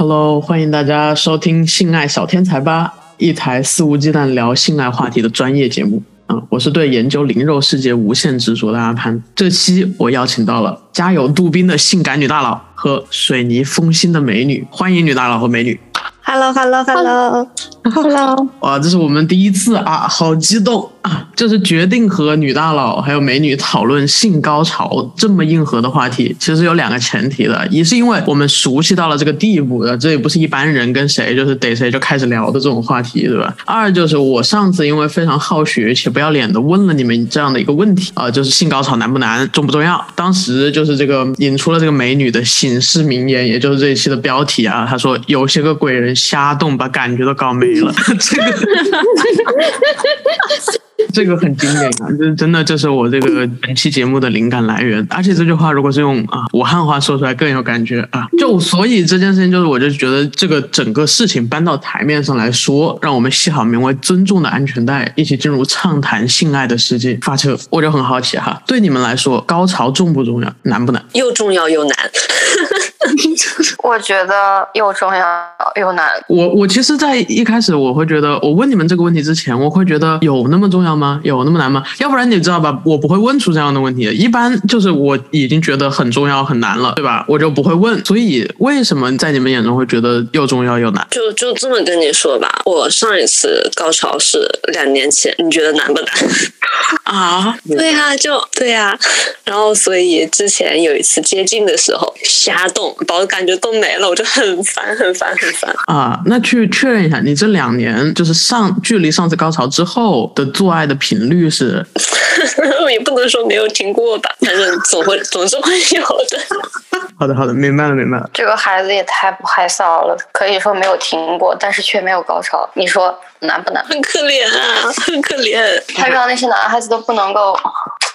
Hello，欢迎大家收听《性爱小天才吧》，一台肆无忌惮聊性爱话题的专业节目。嗯，我是对研究灵肉世界无限执着的阿潘。这期我邀请到了家有杜宾的性感女大佬和水泥封心的美女，欢迎女大佬和美女。Hello，Hello，Hello，哇，这是我们第一次啊，好激动啊！就是决定和女大佬还有美女讨论性高潮这么硬核的话题，其实有两个前提的，一是因为我们熟悉到了这个地步的，这也不是一般人跟谁就是逮谁就开始聊的这种话题，对吧？二就是我上次因为非常好学且不要脸的问了你们这样的一个问题啊、就是性高潮难不难，重不重要？当时就是这个引出了这个美女的醒世名言，也就是这一期的标题啊，她说有些个鬼人瞎动，把感觉都搞没了，这个。这个很经典啊，这真的就是我这个本期节目的灵感来源。而且这句话如果是用啊武汉话说出来更有感觉啊。就所以这件事情，就是我就觉得这个整个事情搬到台面上来说，让我们系好名为尊重的安全带，一起进入畅谈性爱的世界发车。我就很好奇哈，对你们来说，高潮重不重要，难不难？又重要又难。我觉得又重要又难。我我其实，在一开始我会觉得，我问你们这个问题之前，我会觉得有那么重要吗？有那么难吗？要不然你知道吧，我不会问出这样的问题。一般就是我已经觉得很重要很难了，对吧？我就不会问。所以为什么在你们眼中会觉得又重要又难？就就这么跟你说吧，我上一次高潮是两年前，你觉得难不难？啊，对啊、就对啊、然后所以之前有一次接近的时候瞎动，把我感觉动没了，我就很烦很烦很烦。啊，那去确认一下，你这两年就是上距离上次高潮之后的做爱的频率是？也不能说没有听过吧，反正总会总是会有的。好的，好的，明白了，明白了。这个孩子也太不害臊了，可以说没有停过，但是却没有高潮。你说难不难？很可怜啊，很可怜。他让那些男孩子都不能够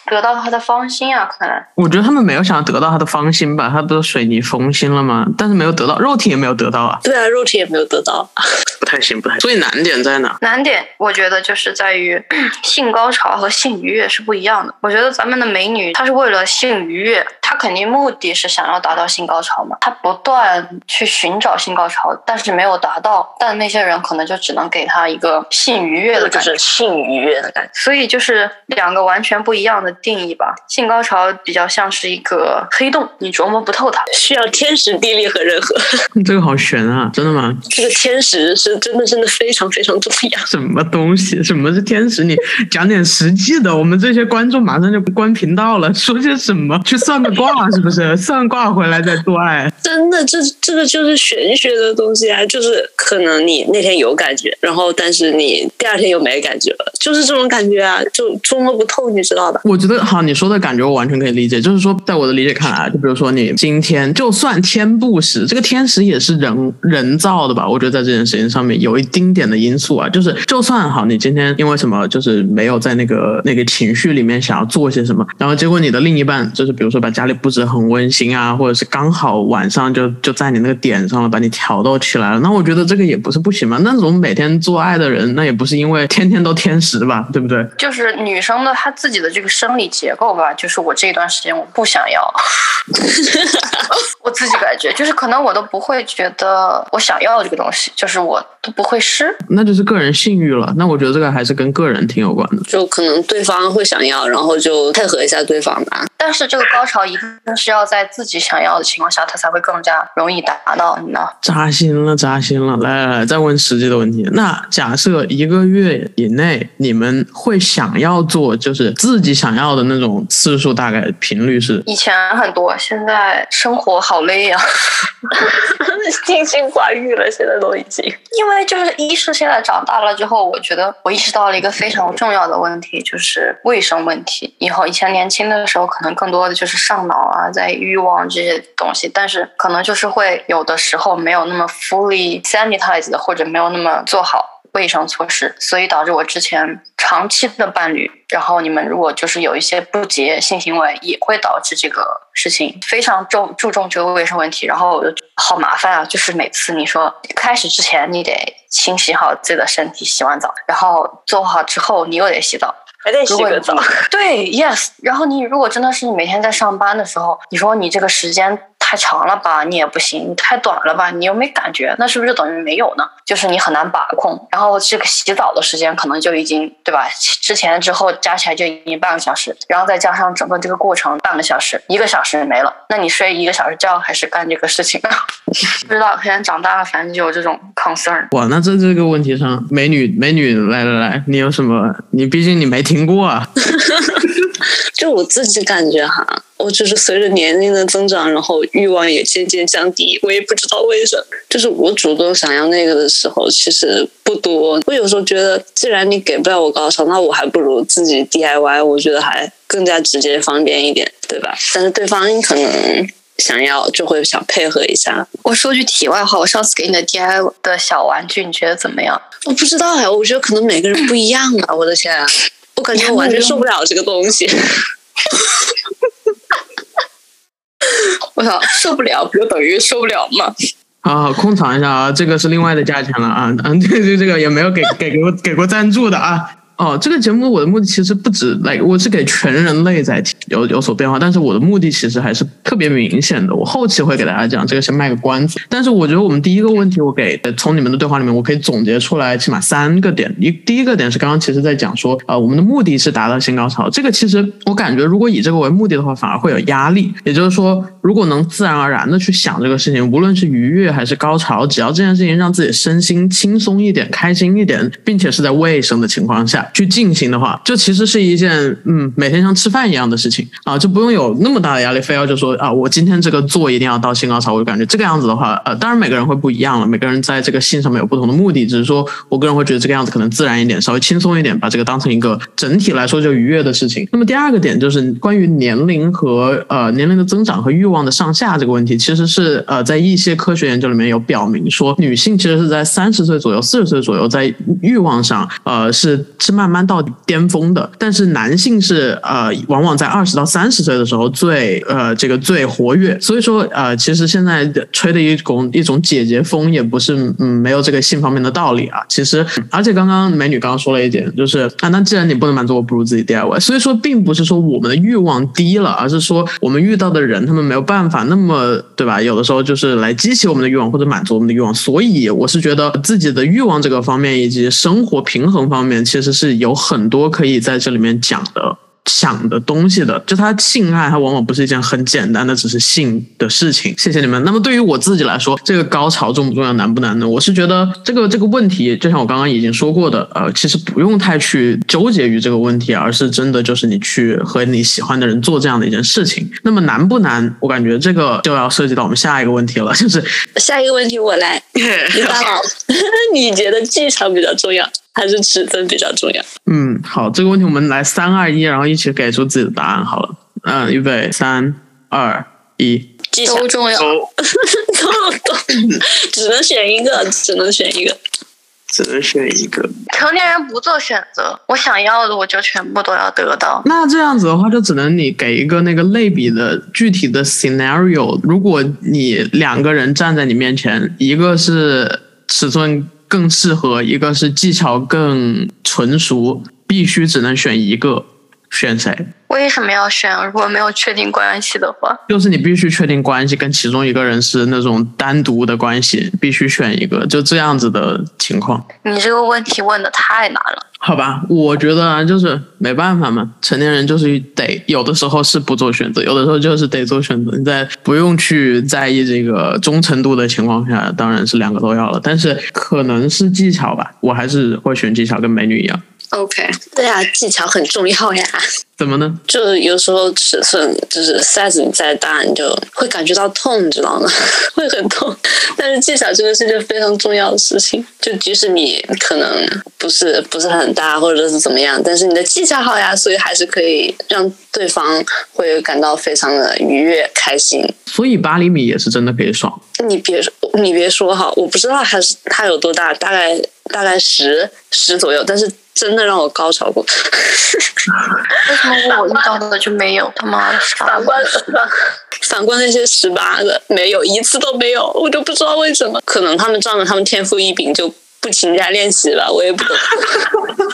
得到他的芳心啊！可能我觉得他们没有想要得到他的芳心吧，他不是水泥封心了吗？但是没有得到，肉体也没有得到啊，对啊，肉体也没有得到。不太行，不太行。所以难点在哪？难点，我觉得就是在于 性高潮和性愉悦是不一样的。我觉得咱们的美女，她是为了性愉悦，她肯定目的是想要达到性高潮嘛，她不断去寻找性高潮，但是没有达到，但那些人可能就只能给她一个性愉悦的感觉。是性愉悦的感觉。所以就是两个完全不一样的定义吧。性高潮比较像是一个黑洞，你琢磨不透它。需要天时地利和人和，这个好悬啊！真的吗？这个天时是真的真的非常非常重要。什么东西？什么是天时？你讲点实际的，我们这些观众马上就关频道了。说些什么？去算个卦是不是？算卦回来再做爱？真的，这这个就是玄学的东西啊，就是可能你那天有感觉，然后但是你第二天又没感觉了，就是这种感觉啊，就捉摸不透，你知道吧？我觉得好，你说的感觉我完全可以理解。就是说，在我的理解看来，就比如说你今天就算天不时，这个天时也是人人造的吧？我觉得在这件事情上面有一丁点的因素啊。就是就算好，你今天因为什么，就是没有在那个那个情绪里面想要做些什么，然后结果你的另一半就是比如说把家里布置很温馨啊，或者是刚好晚上就就在你那个点上了，把你挑逗起来了，那我觉得这个也不是不行嘛。那种每天做爱的人，那也不是因为天天都天时吧，对不对？就是女生的她自己的这个生理结构吧，就是我这一段时间我不想要，我自己感觉就是可能我都不会觉得我想要这个东西，就是我都不会试。那就是个人性欲了。那我觉得这个还是跟个人挺有关的。就可能对方会想要，然后就配合一下对方吧。但是这个高潮一定是要在自己想要的情况下，它才会更加容易达到，你呢？扎心了，扎心了！来来来，再问实际的问题。那假设一个月以内，你们会想要做，就是自己想要要的那种次数，大概频率是？以前很多，现在生活好累呀、清心寡欲了，现在都已经。因为就是一是现在长大了之后，我觉得我意识到了一个非常重要的问题，就是卫生问题。以后以前年轻的时候，可能更多的就是上脑啊，在欲望这些东西，但是可能就是会有的时候没有那么 fully sanitized，或者没有那么做好。卫生措施，所以导致我之前长期的伴侣，然后你们如果就是有一些不洁性行为，也会导致这个事情非常重注重这个卫生问题，然后我就好麻烦啊！就是每次你说开始之前你得清洗好自己的身体，洗完澡，然后做好之后你又得洗澡，还得洗个澡。对，yes。然后你如果真的是你每天在上班的时候，你说你这个时间太太长了吧，你也不行；你太短了吧，你又没感觉，那是不是就等于没有呢？就是你很难把控。然后这个洗澡的时间可能就已经对吧？之前之后加起来就已经半个小时，然后再加上整个这个过程半个小时，一个小时没了。那你睡一个小时觉还是干这个事情？不知道，现在长大了，反正就有这种 concern。哇，那在这个问题上，美女美女，来来来，你有什么？你毕竟你没听过啊。就我自己感觉哈，我就是随着年龄的增长，然后欲望也渐渐降低。我也不知道为什么，就是我主动想要那个的时候，其实不多。我有时候觉得，既然你给不了我高潮，那我还不如自己 DIY，我觉得还更加直接方便一点，对吧？但是对方可能想要，就会想配合一下。我说句题外话，我上次给你的 DIY 的小玩具，你觉得怎么样？我不知道呀，我觉得可能每个人不一样啊！我的天啊！我感觉我完全受不了这个东西。受不了不就等于受不了吗？啊，空场一下啊，这个是另外的价钱了啊，嗯，对对这个也没有给给给过给过赞助的啊。哦，这个节目我的目的其实不止来，我是给全人类在有有所变化，但是我的目的其实还是特别明显的。我后期会给大家讲，这个先卖个关子。但是我觉得我们第一个问题，我给从你们的对话里面，我可以总结出来起码三个点。一第一个点是刚刚其实在讲说，呃，我们的目的是达到新高潮。这个其实我感觉，如果以这个为目的的话，反而会有压力。也就是说，如果能自然而然的去想这个事情，无论是愉悦还是高潮，只要这件事情让自己身心轻松一点、开心一点，并且是在卫生的情况下去进行的话。这其实是一件嗯，每天像吃饭一样的事情啊，就不用有那么大的压力，非要就说啊，我今天这个做一定要到性高潮。我就感觉这个样子的话，呃，当然每个人会不一样了，每个人在这个性上面有不同的目的，只是说我个人会觉得这个样子可能自然一点，稍微轻松一点，把这个当成一个整体来说就愉悦的事情。那么第二个点就是关于年龄和呃年龄的增长和欲望的上下这个问题，其实是呃在一些科学研究里面有表明说，女性其实是在三十岁左右、四十岁左右在欲望上呃是慢慢到巅峰的，但是男性是呃，往往在二十到三十岁的时候最呃这个最活跃，所以说呃，其实现在吹的一种一种姐姐风也不是嗯没有这个性方面的道理啊。其实，而且刚刚美女刚刚说了一点，就是啊，那既然你不能满足我，不如自己 DIY。所以说，并不是说我们的欲望低了，而是说我们遇到的人他们没有办法那么对吧？有的时候就是来激起我们的欲望或者满足我们的欲望。所以我是觉得自己的欲望这个方面以及生活平衡方面，其实是有很多可以在这里面讲的。想的东西的，就他性爱，它往往不是一件很简单的，只是性的事情。谢谢你们。那么对于我自己来说，这个高潮重不重要，难不难呢？我是觉得这个这个问题，就像我刚刚已经说过的，呃，其实不用太去纠结于这个问题，而是真的就是你去和你喜欢的人做这样的一件事情。那么难不难？我感觉这个就要涉及到我们下一个问题了，就是下一个问题我来，你大佬，你觉得技巧比较重要？还是尺寸比较重要。嗯，好，这个问题我们来三二一，然后一起给出自己的答案。好了，嗯，预备，三二一，都重要，都 都，只能选一个，只能选一个，只能选一个。成年人不做选择，我想要的我就全部都要得到。那这样子的话，就只能你给一个那个类比的具体的 scenario。如果你两个人站在你面前，一个是尺寸。更适合一个是技巧更纯熟，必须只能选一个，选谁？为什么要选？如果没有确定关系的话，就是你必须确定关系，跟其中一个人是那种单独的关系，必须选一个，就这样子的情况。你这个问题问的太难了。好吧，我觉得啊，就是没办法嘛，成年人就是得有的时候是不做选择，有的时候就是得做选择。你在不用去在意这个忠诚度的情况下，当然是两个都要了。但是可能是技巧吧，我还是会选技巧，跟美女一样。OK，对啊，技巧很重要呀。怎么呢？就有时候尺寸就是 size 你再大，你就会感觉到痛，你知道吗？会很痛。但是技巧这个是件非常重要的事情。就即使你可能不是不是很大，或者是怎么样，但是你的技巧好呀，所以还是可以让对方会感到非常的愉悦、开心。所以八厘米也是真的可以爽。你别说，你别说哈，我不知道它是它有多大，大概大概十十左右，但是。真的让我高潮过，为什么我遇到的就没有？他妈的，反观反反观那些十八的，没有一次都没有，我就不知道为什么。可能他们仗着他们天赋异禀就不勤加练习了，我也不懂。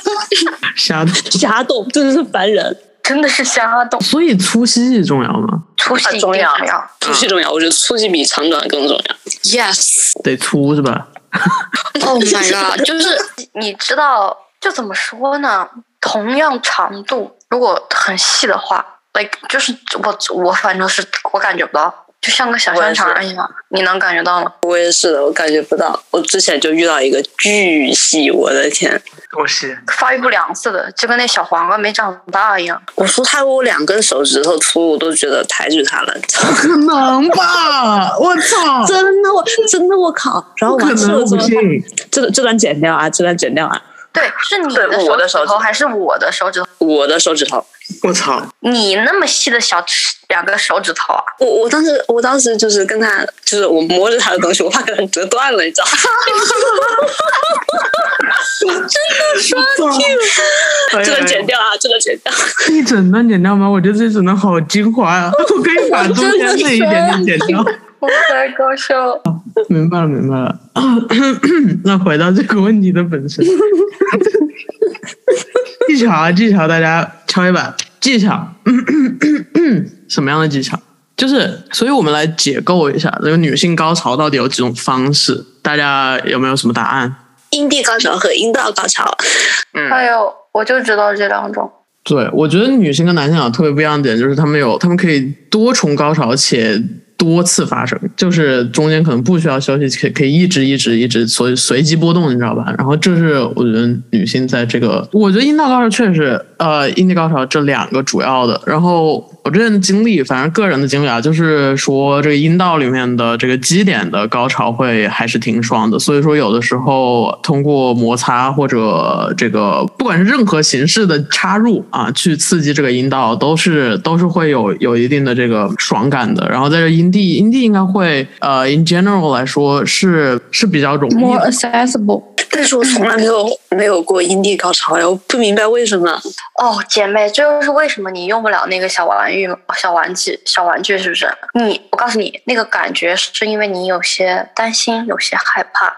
瞎懂瞎懂，真的是烦人。真的是瞎懂。所以粗细重要吗？粗细重要。粗细重要，我觉得粗细比长短更重要。Yes，得粗是吧？Oh my god！就是你知道，就怎么说呢？同样长度，如果很细的话，like 就是我我反正是我感觉不到，就像个小香肠一样。你能感觉到吗？我也是的，我感觉不到。我之前就遇到一个巨细，我的天！多细？发育不良似的，就跟那小黄瓜没长大一样。我说他有我两根手指头粗，我都觉得抬举他了。不可能吧！我操！真的我真的我靠！然后不可能，我完事了之后，不信。这个这段剪掉啊，这段剪掉啊！对，是你对我的手指头还是我的手指头？我的手指头，我操！你那么细的小两个手指头啊？我我当时我当时就是跟他，就是我摸着他的东西，我怕给他折断了，你知道吗？哎这个剪掉啊，这个剪掉。一整段剪掉吗？我觉得这整段好精华啊！我可以把中间那一点点剪掉。我太搞笑了。明白了，明白了。那回到这个问题的本身，技巧啊，技巧，大家敲一板技巧。什么样的技巧？就是，所以我们来解构一下这个女性高潮到底有几种方式，大家有没有什么答案？阴蒂高潮和阴道高潮，还有，我就知道这两种。对，我觉得女性跟男性有特别不一样的点，就是他们有，他们可以多重高潮且多次发生，就是中间可能不需要休息，可可以一直一直一直随随机波动，你知道吧？然后这是我觉得女性在这个，我觉得阴道高潮确实，呃，阴蒂高潮这两个主要的。然后我之前的经历，反正个人的经历啊，就是说这个阴道里面的这个基点的高潮会还是挺爽的，所以说有的时候通过摩擦或者这个不管是任何形式的插入啊，去刺激这个阴道，都是都是会有有一定的这个爽感的。然后在这阴蒂，阴蒂应该会呃，in general 来说是是比较容易 More。accessible。但是我从来没有没有过阴蒂高潮呀，我不明白为什么。哦，姐妹，这就是为什么你用不了那个小玩具、小玩具、小玩具，是不是？你，我告诉你，那个感觉是因为你有些担心，有些害怕。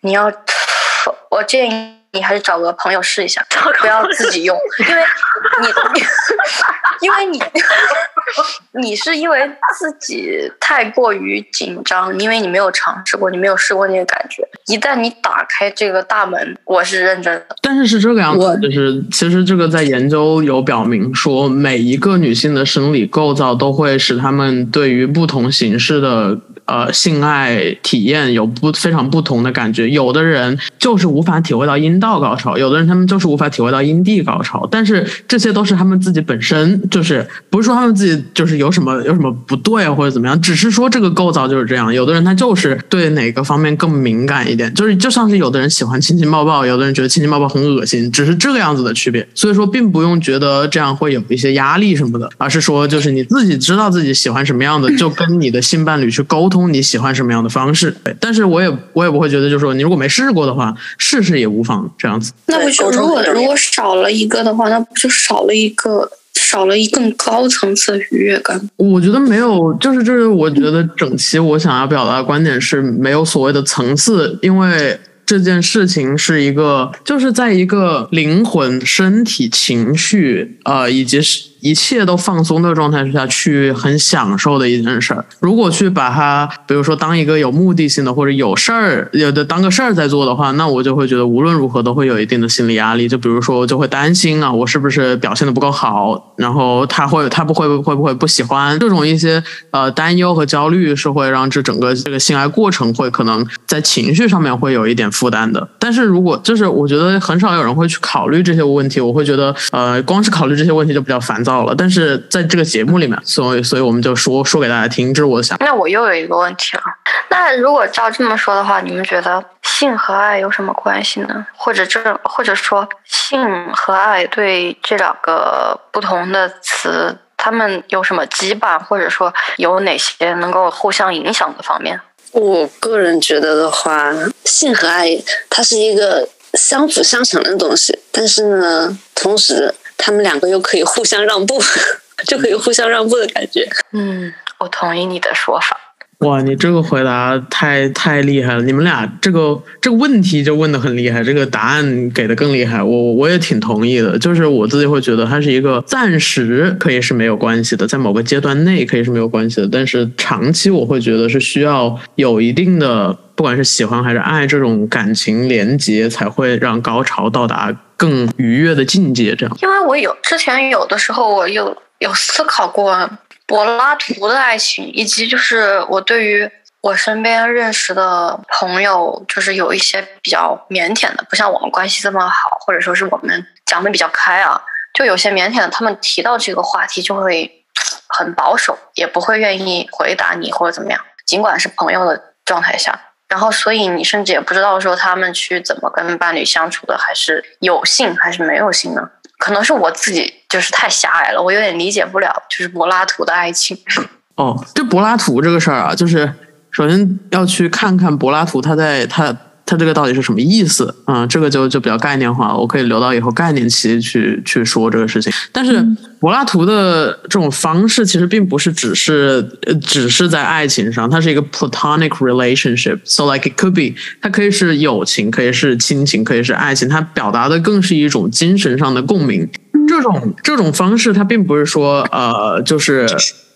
你要，我建议你还是找个朋友试一下，不要自己用，因为你，因为你，你是因为自己太过于紧张，因为你没有尝试过，你没有试过那个感觉。一旦你打开这个大门，我是认真的。但是是这个样子，就是其实这个在研究有表明说，每一个女性的生理构造都会使她们对于不同形式的呃性爱体验有不非常不同的感觉。有的人就是无法体会到阴道高潮，有的人他们就是无法体会到阴蒂高潮。但是这些都是他们自己本身就是不是说他们自己就是有什么有什么不对或者怎么样，只是说这个构造就是这样。有的人他就是对哪个方面更敏感一点，就是就像是有的人喜欢亲亲抱抱，有的人觉得亲亲抱抱很恶心，只是这个样子的区别。所以说，并不用觉得这样会有一些压力什么的，而是说就是你自己知道自己喜欢什么样的，就跟你的性伴侣去沟通你喜欢什么样的方式。对但是我也我也不会觉得，就是说你如果没试过的话，试试也无妨这样子。那不就如果如果少了一个的话，那不就少了一个少了一更高层次的愉悦感？我觉得没有，就是就是，我觉得整期我想要表达的观点是没有所谓的层次，因为这件事情是一个，就是在一个灵魂、身体、情绪，呃，以及是一切都放松的状态之下去很享受的一件事儿。如果去把它，比如说当一个有目的性的或者有事儿有的当个事儿在做的话，那我就会觉得无论如何都会有一定的心理压力。就比如说，我就会担心啊，我是不是表现的不够好，然后他会他不会会不会不喜欢这种一些呃担忧和焦虑，是会让这整个这个性爱过程会可能在情绪上面会有一点负担的。但是如果就是我觉得很少有人会去考虑这些问题，我会觉得呃光是考虑这些问题就比较烦躁了。但是在这个节目里面，所以所以我们就说说给大家听，这是我的想法。那我又有一个问题了。那如果照这么说的话，你们觉得性和爱有什么关系呢？或者这，或者说性和爱对这两个不同的词，他们有什么羁绊，或者说有哪些能够互相影响的方面？我个人觉得的话，性和爱它是一个相辅相成的东西，但是呢，同时他们两个又可以互相让步，就可以互相让步的感觉。嗯，我同意你的说法。哇，你这个回答太太厉害了！你们俩这个这个问题就问的很厉害，这个答案给的更厉害。我我也挺同意的，就是我自己会觉得它是一个暂时可以是没有关系的，在某个阶段内可以是没有关系的，但是长期我会觉得是需要有一定的，不管是喜欢还是爱这种感情连接，才会让高潮到达更愉悦的境界。这样，因为我有之前有的时候我有有思考过。柏拉图的爱情，以及就是我对于我身边认识的朋友，就是有一些比较腼腆的，不像我们关系这么好，或者说是我们讲的比较开啊，就有些腼腆的，他们提到这个话题就会很保守，也不会愿意回答你或者怎么样，尽管是朋友的状态下，然后所以你甚至也不知道说他们去怎么跟伴侣相处的，还是有性还是没有性呢？可能是我自己就是太狭隘了，我有点理解不了，就是柏拉图的爱情。哦，这柏拉图这个事儿啊，就是首先要去看看柏拉图他在他。它这个到底是什么意思？嗯，这个就就比较概念化，我可以留到以后概念期去去说这个事情。但是柏拉图的这种方式其实并不是只是只是在爱情上，它是一个 platonic relationship，so like it could be，它可以是友情，可以是亲情，可以是爱情，它表达的更是一种精神上的共鸣。这种这种方式，它并不是说呃，就是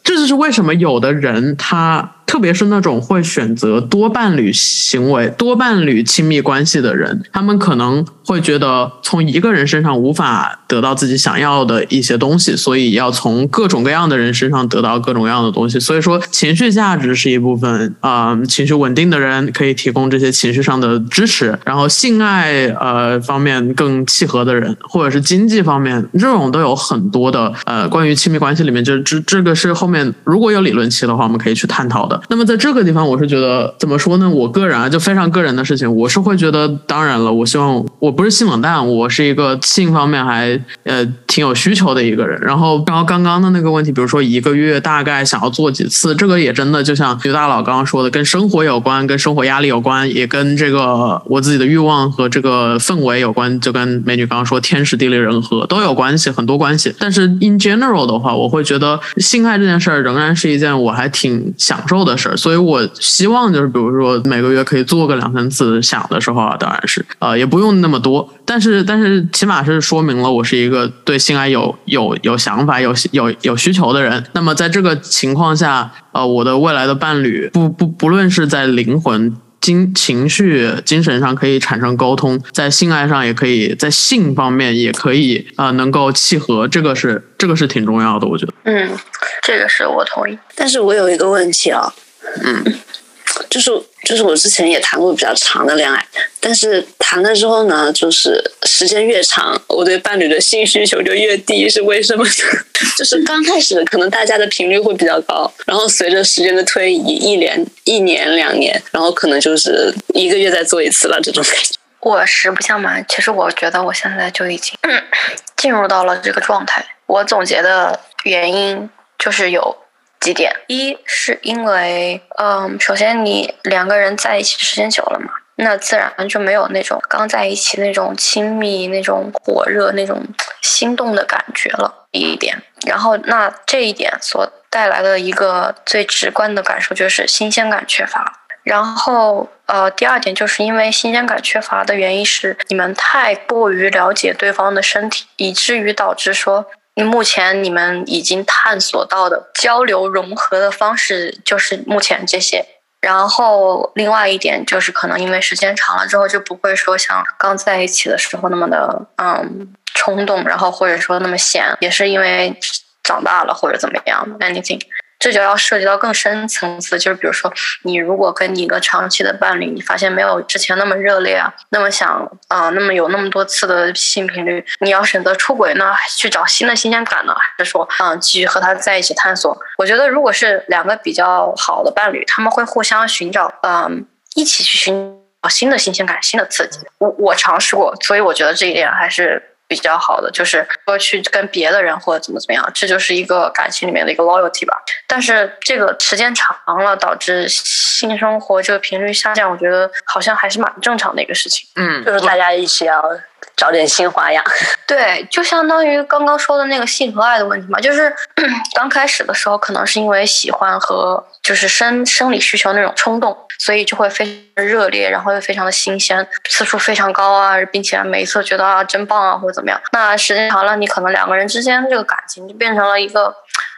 这就是为什么有的人他。特别是那种会选择多伴侣行为、多伴侣亲密关系的人，他们可能会觉得从一个人身上无法得到自己想要的一些东西，所以要从各种各样的人身上得到各种各样的东西。所以说，情绪价值是一部分啊，情绪稳定的人可以提供这些情绪上的支持，然后性爱呃方面更契合的人，或者是经济方面，这种都有很多的呃关于亲密关系里面，就是这这个是后面如果有理论期的话，我们可以去探讨的。那么在这个地方，我是觉得怎么说呢？我个人啊，就非常个人的事情，我是会觉得，当然了，我希望我不是性冷淡，我是一个性方面还呃挺有需求的一个人。然后，然后刚刚的那个问题，比如说一个月大概想要做几次，这个也真的就像刘大佬刚刚说的，跟生活有关，跟生活压力有关，也跟这个我自己的欲望和这个氛围有关，就跟美女刚刚说天时地利人和都有关系，很多关系。但是 in general 的话，我会觉得性爱这件事儿仍然是一件我还挺享受的。的事儿，所以我希望就是，比如说每个月可以做个两三次，想的时候啊，当然是，呃，也不用那么多，但是，但是起码是说明了我是一个对性爱有有有想法、有有有需求的人。那么在这个情况下，呃，我的未来的伴侣，不不不论是在灵魂。精情绪、精神上可以产生沟通，在性爱上也可以，在性方面也可以啊，能够契合，这个是这个是挺重要的，我觉得。嗯，这个是我同意，但是我有一个问题啊，嗯。就是就是我之前也谈过比较长的恋爱，但是谈了之后呢，就是时间越长，我对伴侣的性需求就越低，是为什么呢？就是刚开始可能大家的频率会比较高，然后随着时间的推移，一年、一年、两年，然后可能就是一个月再做一次了这种感觉。我实不相瞒，其实我觉得我现在就已经进入到了这个状态。我总结的原因就是有。几点？一是因为，嗯，首先你两个人在一起时间久了嘛，那自然就没有那种刚在一起那种亲密、那种火热、那种心动的感觉了。一点，然后那这一点所带来的一个最直观的感受就是新鲜感缺乏。然后，呃，第二点就是因为新鲜感缺乏的原因是你们太过于了解对方的身体，以至于导致说。目前你们已经探索到的交流融合的方式就是目前这些，然后另外一点就是可能因为时间长了之后就不会说像刚在一起的时候那么的嗯冲动，然后或者说那么闲，也是因为长大了或者怎么样，anything。这就要涉及到更深层次，就是比如说，你如果跟你一个长期的伴侣，你发现没有之前那么热烈啊，那么想啊，那么有那么多次的性频率，你要选择出轨呢，去找新的新鲜感呢，还是说，嗯，继续和他在一起探索？我觉得，如果是两个比较好的伴侣，他们会互相寻找，嗯，一起去寻找新的新鲜感、新的刺激。我我尝试过，所以我觉得这一点还是。比较好的就是说去跟别的人或者怎么怎么样，这就是一个感情里面的一个 loyalty 吧。但是这个时间长了，导致性生活这个频率下降，我觉得好像还是蛮正常的一个事情。嗯，就是大家一起要找点新花样。对，就相当于刚刚说的那个性和爱的问题嘛，就是 刚开始的时候，可能是因为喜欢和就是生生理需求那种冲动，所以就会非常热烈，然后又非常的新鲜，次数非常高啊，并且每一次觉得啊真棒啊或者怎么样。那时间长了，你可能两个人之间这个感情就变成了一个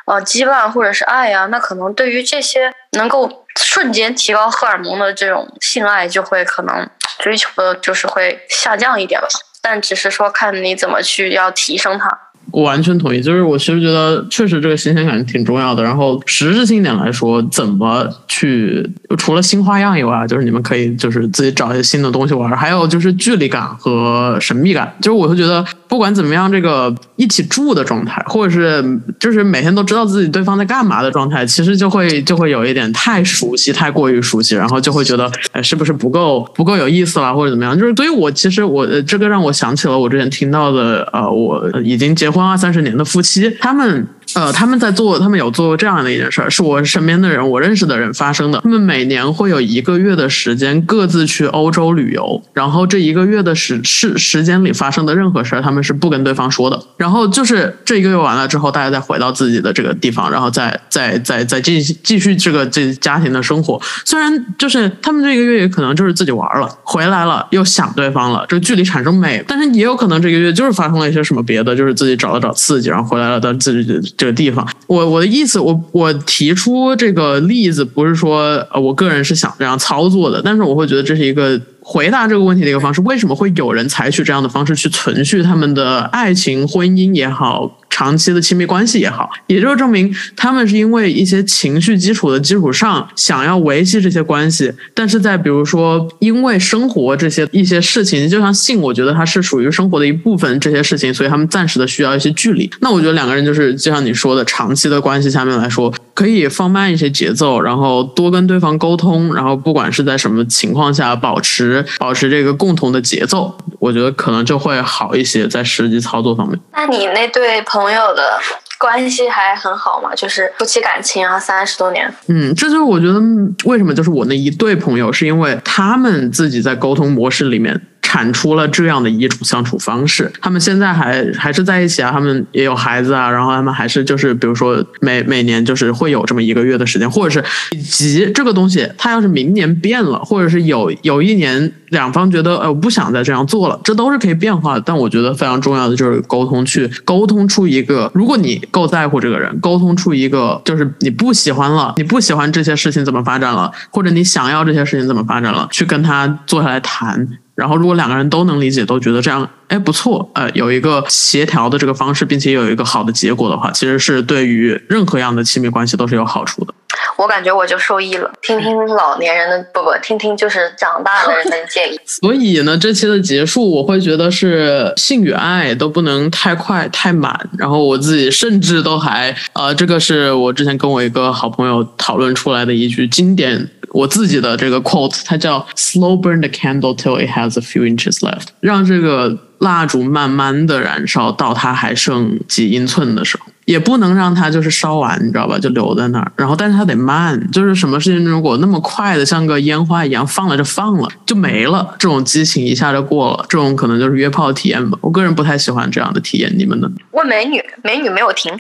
呃羁绊或者是爱啊，那可能对于这些能够瞬间提高荷尔蒙的这种性爱，就会可能追求的就是会下降一点吧。但只是说看你怎么去要提升它。我完全同意，就是我其实觉得确实这个新鲜感挺重要的。然后实质性点来说，怎么去除了新花样以外，就是你们可以就是自己找一些新的东西玩。还有就是距离感和神秘感，就是我会觉得不管怎么样，这个一起住的状态，或者是就是每天都知道自己对方在干嘛的状态，其实就会就会有一点太熟悉，太过于熟悉，然后就会觉得哎是不是不够不够有意思了，或者怎么样？就是对于我，其实我这个让我想起了我之前听到的呃，我已经结婚二三十年的夫妻，他们。呃，他们在做，他们有做过这样的一件事儿，是我身边的人，我认识的人发生的。他们每年会有一个月的时间各自去欧洲旅游，然后这一个月的时时时间里发生的任何事儿，他们是不跟对方说的。然后就是这一个月完了之后，大家再回到自己的这个地方，然后再再再再继继续这个这家庭的生活。虽然就是他们这一个月也可能就是自己玩了，回来了又想对方了，这距离产生美，但是也有可能这个月就是发生了一些什么别的，就是自己找了找刺激，然后回来了，但自己就地方，我我的意思，我我提出这个例子，不是说呃，我个人是想这样操作的，但是我会觉得这是一个回答这个问题的一个方式。为什么会有人采取这样的方式去存续他们的爱情、婚姻也好？长期的亲密关系也好，也就是证明他们是因为一些情绪基础的基础上，想要维系这些关系。但是在比如说，因为生活这些一些事情，就像性，我觉得它是属于生活的一部分，这些事情，所以他们暂时的需要一些距离。那我觉得两个人就是就像你说的，长期的关系下面来说，可以放慢一些节奏，然后多跟对方沟通，然后不管是在什么情况下，保持保持这个共同的节奏，我觉得可能就会好一些，在实际操作方面。那你那对朋朋友的关系还很好嘛，就是夫妻感情啊，三十多年。嗯，这就是我觉得为什么就是我那一对朋友，是因为他们自己在沟通模式里面。产出了这样的一种相处方式，他们现在还还是在一起啊，他们也有孩子啊，然后他们还是就是比如说每每年就是会有这么一个月的时间，或者是以及这个东西，他要是明年变了，或者是有有一年两方觉得呃我不想再这样做了，这都是可以变化的。但我觉得非常重要的就是沟通，去沟通出一个，如果你够在乎这个人，沟通出一个就是你不喜欢了，你不喜欢这些事情怎么发展了，或者你想要这些事情怎么发展了，去跟他坐下来谈。然后，如果两个人都能理解，都觉得这样，哎，不错，呃，有一个协调的这个方式，并且有一个好的结果的话，其实是对于任何样的亲密关系都是有好处的。我感觉我就受益了，听听老年人的，不不，听听就是长大的人的建议。所以呢，这期的结束，我会觉得是性与爱都不能太快太满。然后我自己甚至都还，呃，这个是我之前跟我一个好朋友讨论出来的一句经典。我自己的这个 quote，它叫 “slow burn the candle till it has a few inches left”，让这个 蜡烛慢慢的燃烧到它还剩几英寸的时候，也不能让它就是烧完，你知道吧？就留在那儿。然后，但是它得慢，就是什么事情如果那么快的像个烟花一样放了就放了就没了，这种激情一下就过了，这种可能就是约炮体验吧。我个人不太喜欢这样的体验，你们呢？问美女，美女没有停。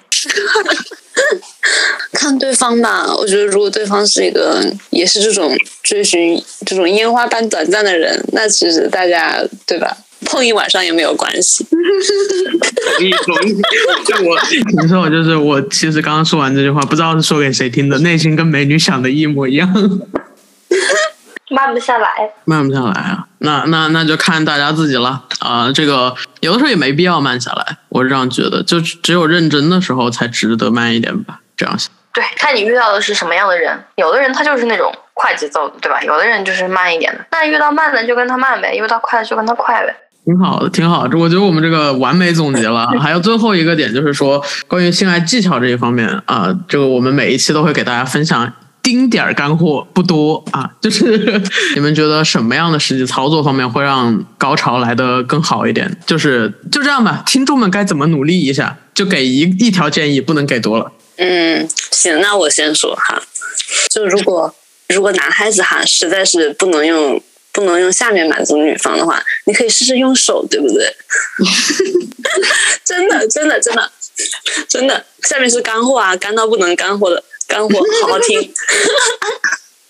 看对方吧，我觉得如果对方是一个也是这种追寻这种烟花般短暂的人，那其实大家对吧，碰一晚上也没有关系。同意同意，就我你说我就是我，其实刚刚说完这句话，不知道是说给谁听的，内心跟美女想的一模一样。慢不下来，慢不下来啊！那那那就看大家自己了啊！这个有的时候也没必要慢下来，我是这样觉得，就只有认真的时候才值得慢一点吧。这样想。对，看你遇到的是什么样的人。有的人他就是那种快节奏的，对吧？有的人就是慢一点的。那遇到慢的就跟他慢呗，遇到快的就跟他快呗。挺好的，挺好的。我觉得我们这个完美总结了。还有最后一个点就是说，关于性爱技巧这一方面啊，这个我们每一期都会给大家分享。丁点儿干货不多啊，就是 你们觉得什么样的实际操作方面会让高潮来的更好一点？就是就这样吧，听众们该怎么努力一下？就给一一条建议，不能给多了。嗯，行，那我先说哈，就如果如果男孩子哈实在是不能用。不能用下面满足女方的话，你可以试试用手，对不对？真的，真的，真的，真的，下面是干货啊，干到不能干货的干货，好好听。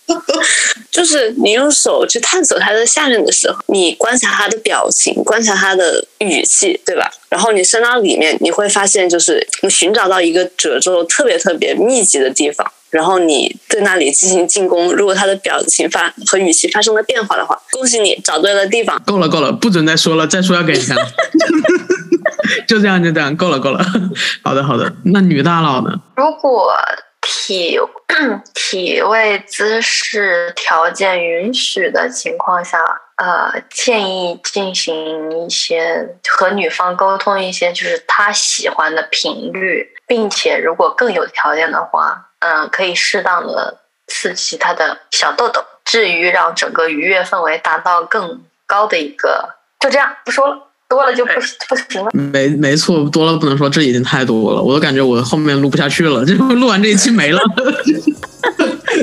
就是你用手去探索它的下面的时候，你观察它的表情，观察它的语气，对吧？然后你伸到里面，你会发现，就是你寻找到一个褶皱特别特别密集的地方，然后你对那里进行进攻。如果它的表情发和语气发生了变化的话，恭喜你找对了地方。够了，够了，不准再说了，再说要给钱。就这样，就这样，够了，够了。好的，好的。那女大佬呢？如果。体 体位姿势条件允许的情况下，呃，建议进行一些和女方沟通一些，就是她喜欢的频率，并且如果更有条件的话，嗯，可以适当的刺激她的小痘痘，至于让整个愉悦氛围达到更高的一个，就这样，不说了。多了就不不行了。没没错，多了不能说，这已经太多了，我都感觉我后面录不下去了，这录完这一期没了。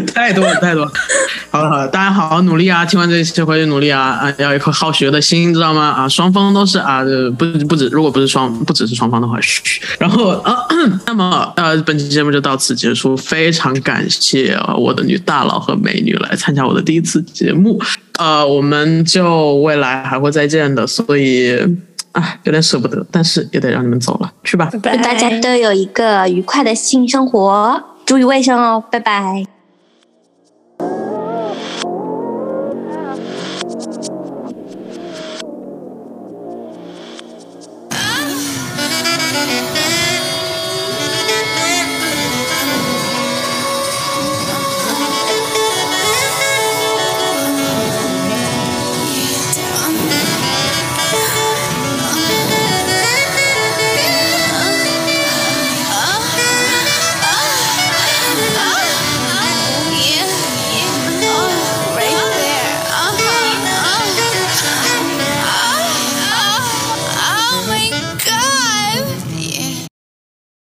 太多了，太多了。好了好了，大家好好努力啊！听完这一期回去努力啊啊！要一颗好学的心，知道吗？啊，双方都是啊，不不止，如果不是双不只是双方的话，嘘。然后啊，那么呃，本期节目就到此结束，非常感谢我的女大佬和美女来参加我的第一次节目。呃，我们就未来还会再见的，所以啊，有点舍不得，但是也得让你们走了，去吧。祝大家都有一个愉快的性生活，注意卫生哦，拜拜。